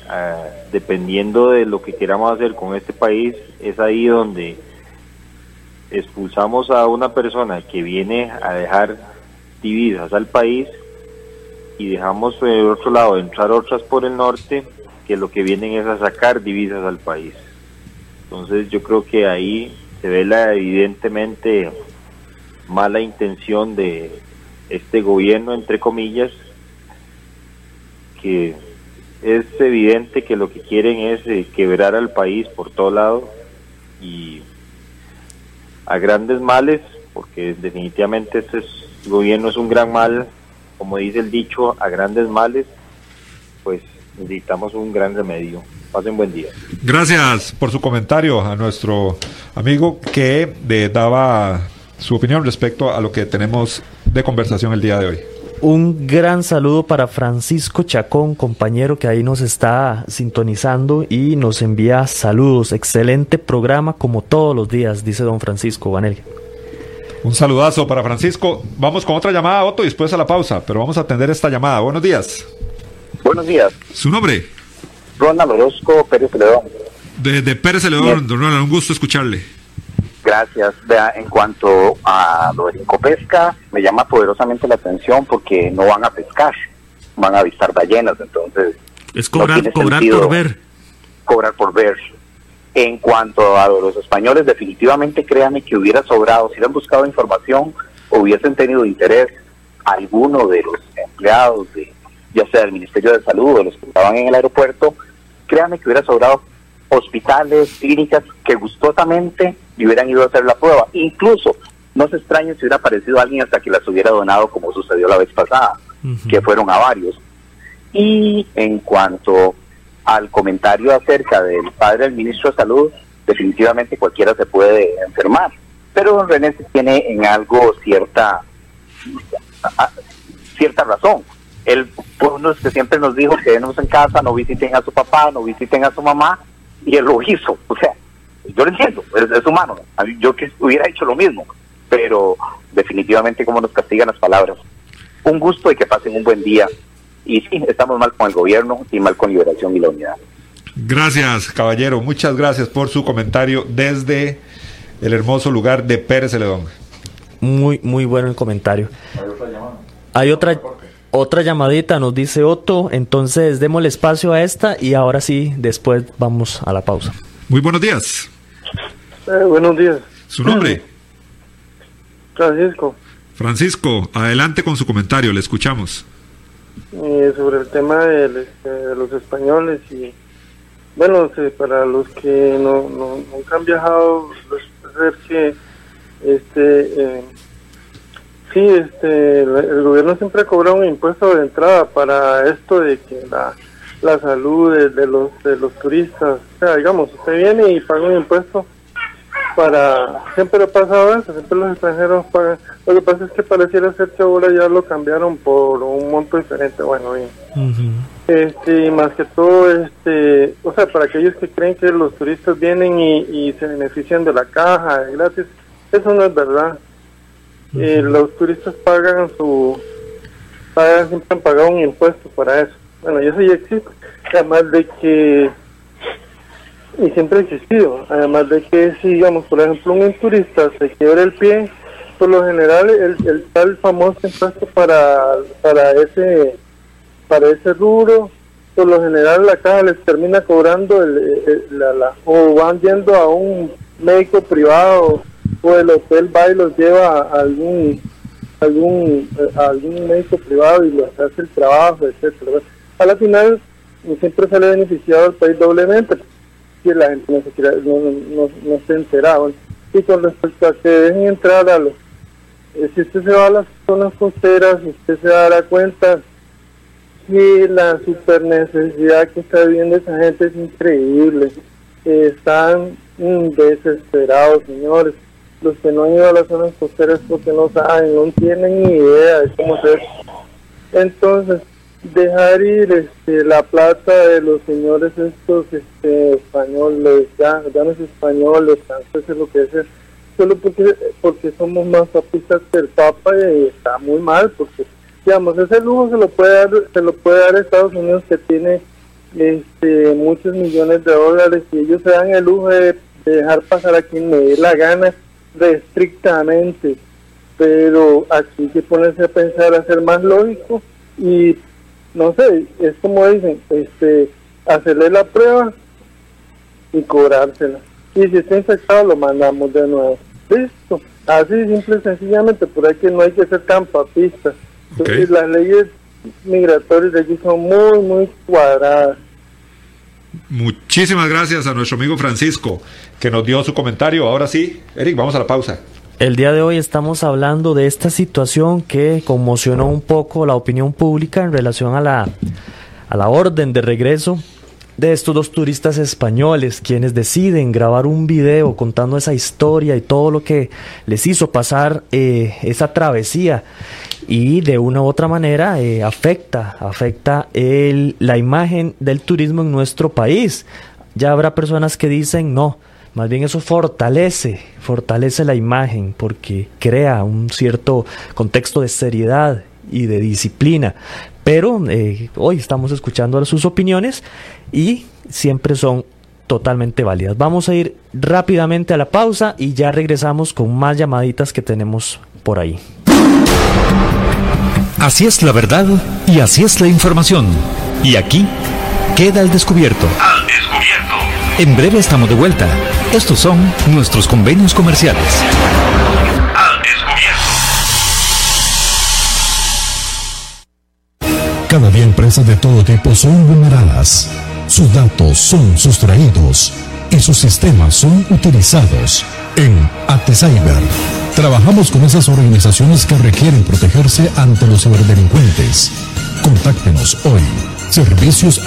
dependiendo de lo que queramos hacer con este país, es ahí donde expulsamos a una persona que viene a dejar divisas al país y dejamos por el otro lado entrar otras por el norte que lo que vienen es a sacar divisas al país. Entonces yo creo que ahí se ve la evidentemente mala intención de este gobierno, entre comillas, que es evidente que lo que quieren es eh, quebrar al país por todo lado y a grandes males, porque definitivamente este gobierno es un gran mal, como dice el dicho, a grandes males, pues necesitamos un gran remedio. Pasen buen día. Gracias por su comentario a nuestro amigo que daba su opinión respecto a lo que tenemos de conversación el día de hoy. Un gran saludo para Francisco Chacón, compañero que ahí nos está sintonizando y nos envía saludos. Excelente programa como todos los días, dice don Francisco Vanelli. Un saludazo para Francisco. Vamos con otra llamada, Otto, y después a la pausa, pero vamos a atender esta llamada. Buenos días. Buenos días. ¿Su nombre? Ronald Orozco Pérez Celedón. De, de Pérez Celedón, don Ronald, un gusto escucharle. Gracias. Vea, en cuanto a lo de pesca, me llama poderosamente la atención porque no van a pescar, van a avistar ballenas, entonces... Es cobrar, cobrar por ver. Cobrar por ver. En cuanto a los españoles, definitivamente créanme que hubiera sobrado, si hubieran buscado información, hubiesen tenido interés alguno de los empleados, de, ya sea del Ministerio de Salud o los que estaban en el aeropuerto, créanme que hubiera sobrado hospitales, clínicas que gustosamente le hubieran ido a hacer la prueba. Incluso, no se extrañe si hubiera aparecido alguien hasta que las hubiera donado, como sucedió la vez pasada, que fueron a varios. Y en cuanto al comentario acerca del padre del ministro de Salud, definitivamente cualquiera se puede enfermar. Pero don René tiene en algo cierta, cierta razón. Él fue uno que siempre nos dijo que en casa, no visiten a su papá, no visiten a su mamá, y él lo hizo. O sea, yo lo entiendo, es, humano. Yo que hubiera hecho lo mismo, pero definitivamente como nos castigan las palabras. Un gusto y que pasen un buen día. Y sí, estamos mal con el gobierno y mal con Liberación y la Unidad. Gracias, caballero. Muchas gracias por su comentario desde el hermoso lugar de Pérez Celedón. Muy, muy bueno el comentario. Hay otra, otra llamadita, nos dice Otto. Entonces, démosle espacio a esta y ahora sí, después vamos a la pausa. Muy buenos días. Eh, buenos días. ¿Su nombre? Francisco. Francisco, adelante con su comentario, le escuchamos. Eh, sobre el tema este, de, los españoles y bueno, para los que no, nunca han viajado, ver que este eh, sí, este el, gobierno siempre cobra un impuesto de entrada para esto de que la, la salud de, los de los turistas, o sea, digamos, usted viene y paga un impuesto para siempre ha pasado eso, siempre los extranjeros pagan. Lo que pasa es que pareciera ser que ahora ya lo cambiaron por un monto diferente, bueno, bien. Este, más que todo, este, o sea, para aquellos que creen que los turistas vienen y, se benefician de la caja gratis, eso no es verdad. Eh, los turistas pagan su, pagan, siempre han pagado un impuesto para eso. Bueno, y eso ya existe. Además de que y siempre ha existido. Además de que si, digamos, por ejemplo, un turista se quiebra el pie, por lo general el, el tal famoso impuesto para, para ese para ese rubro, por lo general la caja les termina cobrando el, la, o van yendo a un médico privado o el hotel va y los lleva a algún algún algún médico privado y les hace el trabajo, etcétera. A la final siempre sale beneficiado el país doblemente la gente no se, no, no, se enteraba. Y con respecto a que dejen entrar a los... Eh, si usted se va a las zonas costeras, usted se dará cuenta que la super necesidad que está viviendo esa gente es increíble. están desesperados, señores. Los que no han ido a las zonas costeras porque no saben, no tienen ni idea de cómo ser. Entonces, dejar ir este, la plata de los señores estos este, españoles, ya, ya no es españoles, franceses, lo que sea, solo porque, porque somos más papistas que el Papa y está muy mal, porque, digamos, ese lujo se lo puede dar, se lo puede dar Estados Unidos que tiene este, muchos millones de dólares y ellos se dan el lujo de, dejar pasar a quien le dé la gana restrictamente, pero aquí hay que ponerse a pensar, a ser más lógico y no sé, es como dicen, este, hacerle la prueba y cobrársela. Y si está infectado, lo mandamos de nuevo. Listo. Así, simple y sencillamente, por ahí que no hay que ser tan papista. las leyes migratorias de aquí son muy, muy cuadradas. Muchísimas gracias a nuestro amigo Francisco que nos dio su comentario. Ahora sí, Eric, vamos a la pausa. El día de hoy estamos hablando de esta situación que conmocionó un poco la opinión pública en relación a la, a la orden de regreso de estos dos turistas españoles quienes deciden grabar un video contando esa historia y todo lo que les hizo pasar eh, esa travesía y de una u otra manera eh, afecta, afecta el, la imagen del turismo en nuestro país. Ya habrá personas que dicen no, más bien eso fortalece, fortalece la imagen porque crea un cierto contexto de seriedad y de disciplina. Pero eh, hoy estamos escuchando sus opiniones y siempre son totalmente válidas. Vamos a ir rápidamente a la pausa y ya regresamos con más llamaditas que tenemos por ahí. Así es la verdad y así es la información. Y aquí queda el descubierto. Al descubierto. En breve estamos de vuelta. Estos son nuestros convenios comerciales. Cada día empresas de todo tipo son vulneradas. Sus datos son sustraídos y sus sistemas son utilizados. En AteCyber trabajamos con esas organizaciones que requieren protegerse ante los ciberdelincuentes. Contáctenos hoy. Servicios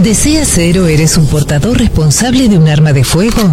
¿Deseas ser o eres un portador responsable de un arma de fuego?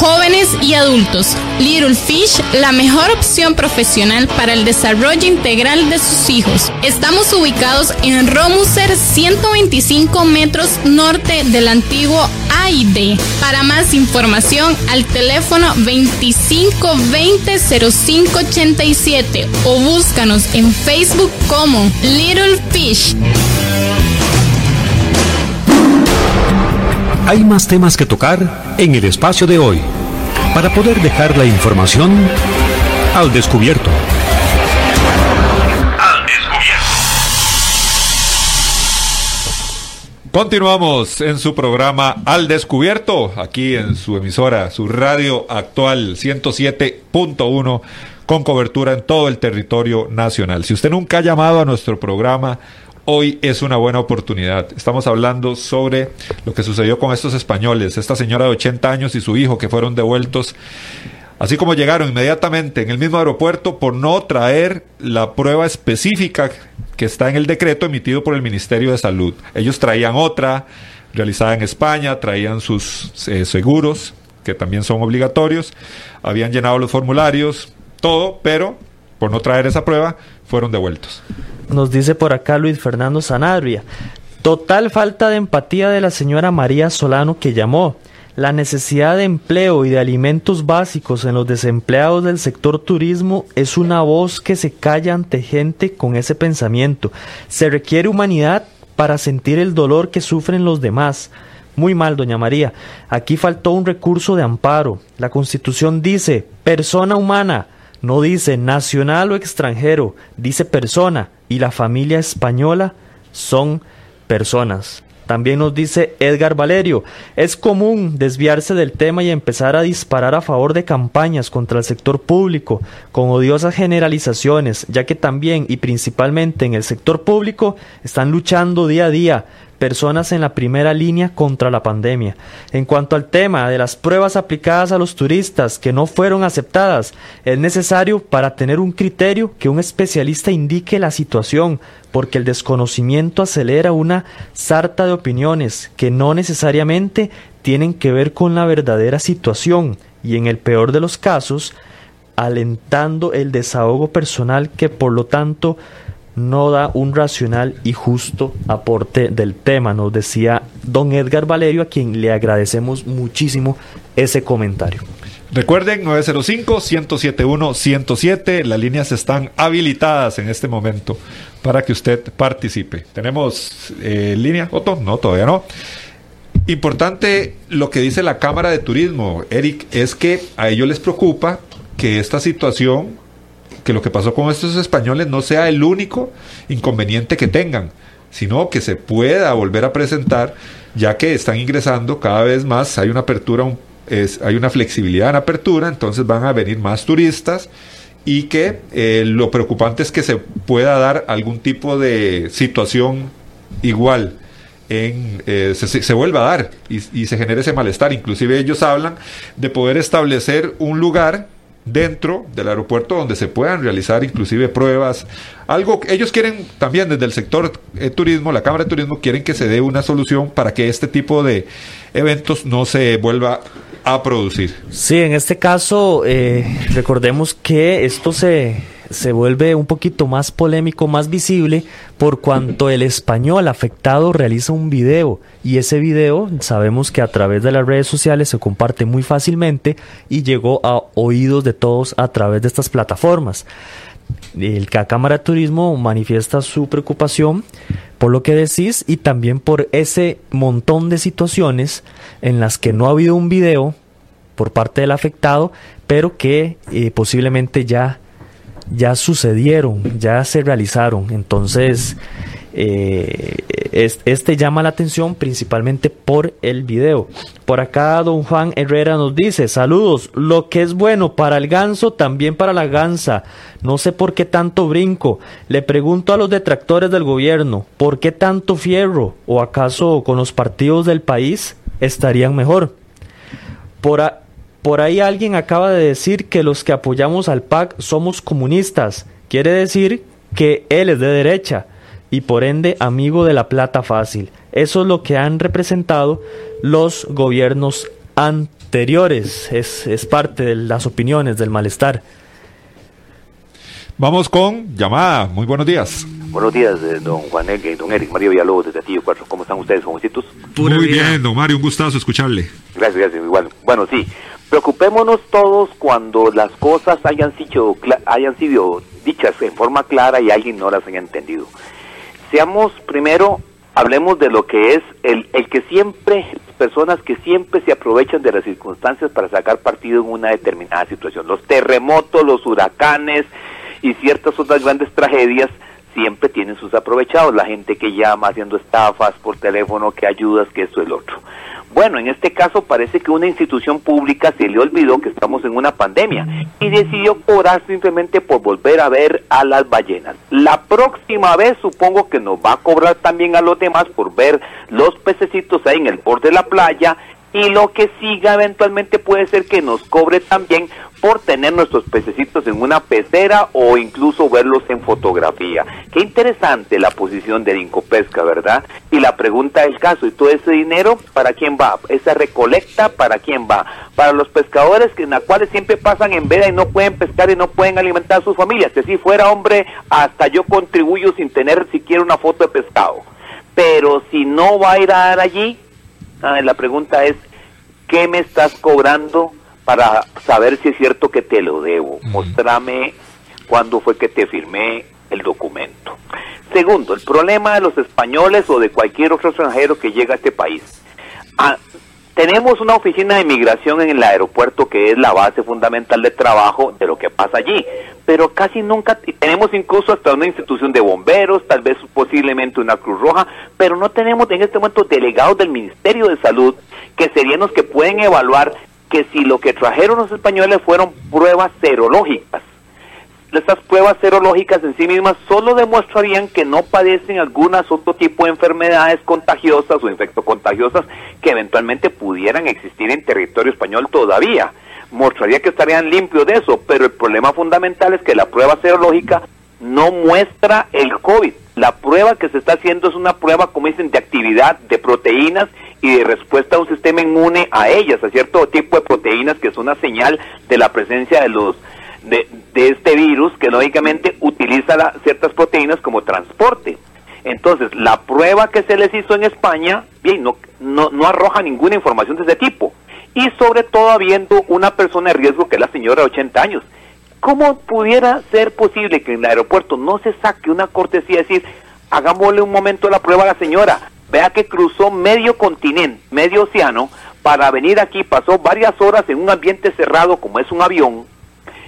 jóvenes y adultos. Little Fish, la mejor opción profesional para el desarrollo integral de sus hijos. Estamos ubicados en Romuser, 125 metros norte del antiguo AID. Para más información, al teléfono 2520-0587 o búscanos en Facebook como Little Fish. Hay más temas que tocar en el espacio de hoy para poder dejar la información al descubierto. Continuamos en su programa Al Descubierto, aquí en su emisora, su radio actual 107.1, con cobertura en todo el territorio nacional. Si usted nunca ha llamado a nuestro programa, hoy es una buena oportunidad. Estamos hablando sobre lo que sucedió con estos españoles, esta señora de 80 años y su hijo que fueron devueltos así como llegaron inmediatamente en el mismo aeropuerto por no traer la prueba específica que está en el decreto emitido por el Ministerio de Salud. Ellos traían otra realizada en España, traían sus eh, seguros, que también son obligatorios, habían llenado los formularios, todo, pero por no traer esa prueba, fueron devueltos. Nos dice por acá Luis Fernando Sanabria, total falta de empatía de la señora María Solano que llamó. La necesidad de empleo y de alimentos básicos en los desempleados del sector turismo es una voz que se calla ante gente con ese pensamiento. Se requiere humanidad para sentir el dolor que sufren los demás. Muy mal, doña María. Aquí faltó un recurso de amparo. La Constitución dice persona humana, no dice nacional o extranjero, dice persona, y la familia española son personas. También nos dice Edgar Valerio, es común desviarse del tema y empezar a disparar a favor de campañas contra el sector público, con odiosas generalizaciones, ya que también y principalmente en el sector público están luchando día a día personas en la primera línea contra la pandemia. En cuanto al tema de las pruebas aplicadas a los turistas que no fueron aceptadas, es necesario para tener un criterio que un especialista indique la situación, porque el desconocimiento acelera una sarta de opiniones que no necesariamente tienen que ver con la verdadera situación y en el peor de los casos, alentando el desahogo personal que por lo tanto no da un racional y justo aporte del tema, nos decía don Edgar Valerio, a quien le agradecemos muchísimo ese comentario. Recuerden, 905-107-107, las líneas están habilitadas en este momento para que usted participe. ¿Tenemos eh, línea, Otto? No, todavía no. Importante lo que dice la Cámara de Turismo, Eric, es que a ellos les preocupa que esta situación, que lo que pasó con estos españoles no sea el único inconveniente que tengan, sino que se pueda volver a presentar, ya que están ingresando cada vez más, hay una apertura un es, hay una flexibilidad en apertura, entonces van a venir más turistas y que eh, lo preocupante es que se pueda dar algún tipo de situación igual. En, eh, se, vuelva a dar y, y se genere ese malestar. Inclusive ellos hablan de poder establecer un lugar dentro del aeropuerto donde se puedan realizar inclusive pruebas. Algo que ellos quieren también desde el sector eh, turismo, la Cámara de Turismo quieren que se dé una solución para que este tipo de eventos no se vuelva a producir. Sí, en este caso eh, recordemos que esto se, se vuelve un poquito más polémico, más visible, por cuanto el español afectado realiza un video y ese video sabemos que a través de las redes sociales se comparte muy fácilmente y llegó a oídos de todos a través de estas plataformas. El, Cámara de Turismo manifiesta su preocupación por lo que decís y también por ese montón de situaciones en las que no ha habido un video por parte del afectado, pero que eh, posiblemente ya, ya sucedieron, ya se realizaron. Entonces, eh, este llama la atención principalmente por el video. Por acá don Juan Herrera nos dice, saludos, lo que es bueno para el ganso, también para la gansa. No sé por qué tanto brinco. Le pregunto a los detractores del gobierno, ¿por qué tanto fierro? ¿O acaso con los partidos del país estarían mejor? Por, por ahí alguien acaba de decir que los que apoyamos al PAC somos comunistas. Quiere decir que él es de derecha y por ende amigo de la plata fácil. Eso es lo que han representado los gobiernos anteriores. Es, es parte de las opiniones, del malestar. Vamos con llamada. Muy buenos días. Buenos días, eh, don Juan y don Eric, Mario Villalobos desde Tío Cuatro. ¿Cómo están ustedes, jovencitos? Muy bien, don Mario, un gustazo escucharle. Gracias, gracias, igual. Bueno, sí, preocupémonos todos cuando las cosas hayan sido, hayan sido dichas en forma clara y alguien no las haya entendido seamos primero, hablemos de lo que es el, el que siempre, personas que siempre se aprovechan de las circunstancias para sacar partido en una determinada situación. Los terremotos, los huracanes y ciertas otras grandes tragedias siempre tienen sus aprovechados, la gente que llama haciendo estafas por teléfono, que ayudas, que esto el otro. Bueno, en este caso parece que una institución pública se le olvidó que estamos en una pandemia y decidió cobrar simplemente por volver a ver a las ballenas. La próxima vez supongo que nos va a cobrar también a los demás por ver los pececitos ahí en el borde de la playa y lo que siga eventualmente puede ser que nos cobre también por tener nuestros pececitos en una pecera o incluso verlos en fotografía. Qué interesante la posición de Incopesca, ¿verdad? Y la pregunta del caso, ¿y todo ese dinero para quién va? ¿Esa recolecta para quién va? Para los pescadores que en la cuales siempre pasan en veda y no pueden pescar y no pueden alimentar a sus familias. Si así fuera, hombre, hasta yo contribuyo sin tener siquiera una foto de pescado. Pero si no va a ir a dar allí, Ah, la pregunta es, ¿qué me estás cobrando para saber si es cierto que te lo debo? Mostrame cuándo fue que te firmé el documento. Segundo, el problema de los españoles o de cualquier otro extranjero que llega a este país. Ah, tenemos una oficina de inmigración en el aeropuerto que es la base fundamental de trabajo de lo que pasa allí, pero casi nunca tenemos incluso hasta una institución de bomberos, tal vez posiblemente una Cruz Roja, pero no tenemos en este momento delegados del Ministerio de Salud que serían los que pueden evaluar que si lo que trajeron los españoles fueron pruebas serológicas estas pruebas serológicas en sí mismas solo demostrarían que no padecen algunas otro tipo de enfermedades contagiosas o infectocontagiosas que eventualmente pudieran existir en territorio español todavía. Mostraría que estarían limpios de eso, pero el problema fundamental es que la prueba serológica no muestra el COVID. La prueba que se está haciendo es una prueba, como dicen, de actividad de proteínas y de respuesta a un sistema inmune a ellas, a cierto tipo de proteínas que es una señal de la presencia de los de, este virus que lógicamente utiliza ciertas proteínas como transporte. Entonces, la prueba que se les hizo en España, bien, no, no, no arroja ninguna información de ese tipo. y sobre todo habiendo una persona de riesgo que es la señora de 80 años. ¿Cómo pudiera ser posible que en el aeropuerto no se saque una cortesía y decir, hagámosle un momento la prueba a la señora, vea que cruzó medio continente, medio océano, para venir aquí, pasó varias horas en un ambiente cerrado como es un avión,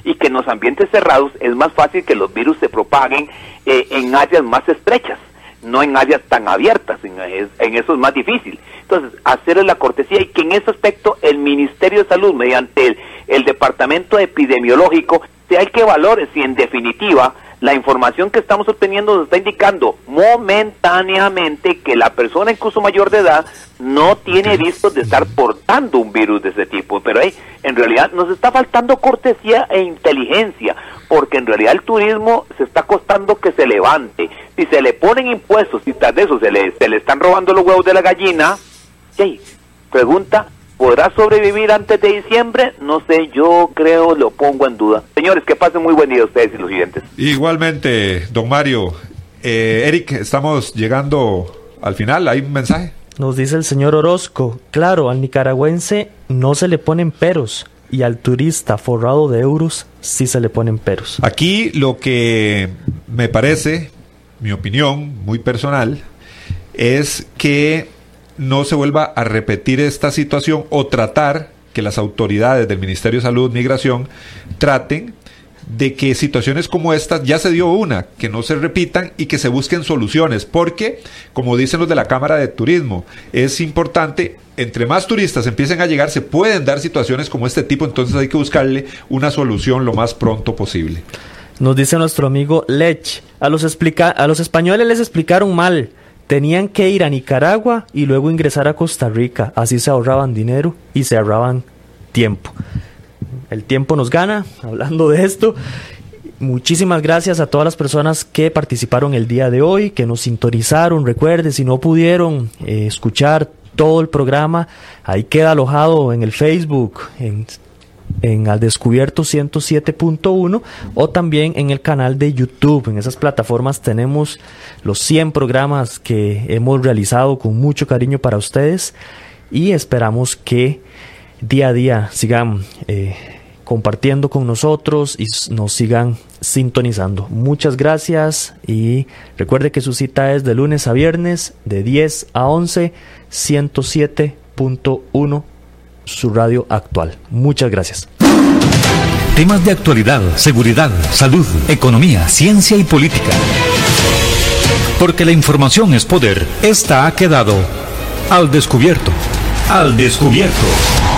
y que en los ambientes cerrados es más fácil que los virus se propaguen eh, en áreas más estrechas, no en áreas tan abiertas, en, en, eso es más difícil. Entonces, hacerle la cortesía y que en ese aspecto el Ministerio de Salud, mediante el, el Departamento Epidemiológico, hay que valores si en definitiva la información que estamos obteniendo nos está indicando momentáneamente que la persona incluso mayor de edad no tiene riscos de estar portando un virus de ese tipo. Pero en realidad nos está faltando cortesía e inteligencia, porque en realidad el turismo se está costando que se levante. Si se le ponen impuestos y tras de eso se le, se le están robando los huevos de la gallina, ¿sí? pregunta, ¿Podrá sobrevivir antes de diciembre? No sé, yo creo, lo pongo en duda. Señores, que pasen muy buen día ustedes y los siguientes. Igualmente, don Mario. Eh, Eric, estamos llegando al final. ¿Hay un mensaje? Nos dice el señor Orozco. Claro, al nicaragüense no se le ponen peros y al turista forrado de euros sí se le ponen peros. Aquí lo que me parece, mi opinión muy personal, es que no se vuelva a repetir esta situación o tratar que las autoridades del Ministerio de Salud, Migración, traten de que situaciones como estas, ya se dio una, que no se repitan y que se busquen soluciones, porque, como dicen los de la Cámara de Turismo, es importante, entre más turistas empiecen a llegar, se pueden dar situaciones como este tipo, entonces hay que buscarle una solución lo más pronto posible. Nos dice nuestro amigo Lech, a los, explica a los españoles les explicaron mal Tenían que ir a Nicaragua y luego ingresar a Costa Rica. Así se ahorraban dinero y se ahorraban tiempo. El tiempo nos gana, hablando de esto. Muchísimas gracias a todas las personas que participaron el día de hoy, que nos sintonizaron. Recuerden, si no pudieron eh, escuchar todo el programa, ahí queda alojado en el Facebook, en en Al Descubierto 107.1 o también en el canal de YouTube. En esas plataformas tenemos los 100 programas que hemos realizado con mucho cariño para ustedes y esperamos que día a día sigan eh, compartiendo con nosotros y nos sigan sintonizando. Muchas gracias y recuerde que su cita es de lunes a viernes de 10 a 11 107.1 su radio actual. Muchas gracias. Temas de actualidad, seguridad, salud, economía, ciencia y política. Porque la información es poder, esta ha quedado al descubierto. Al descubierto.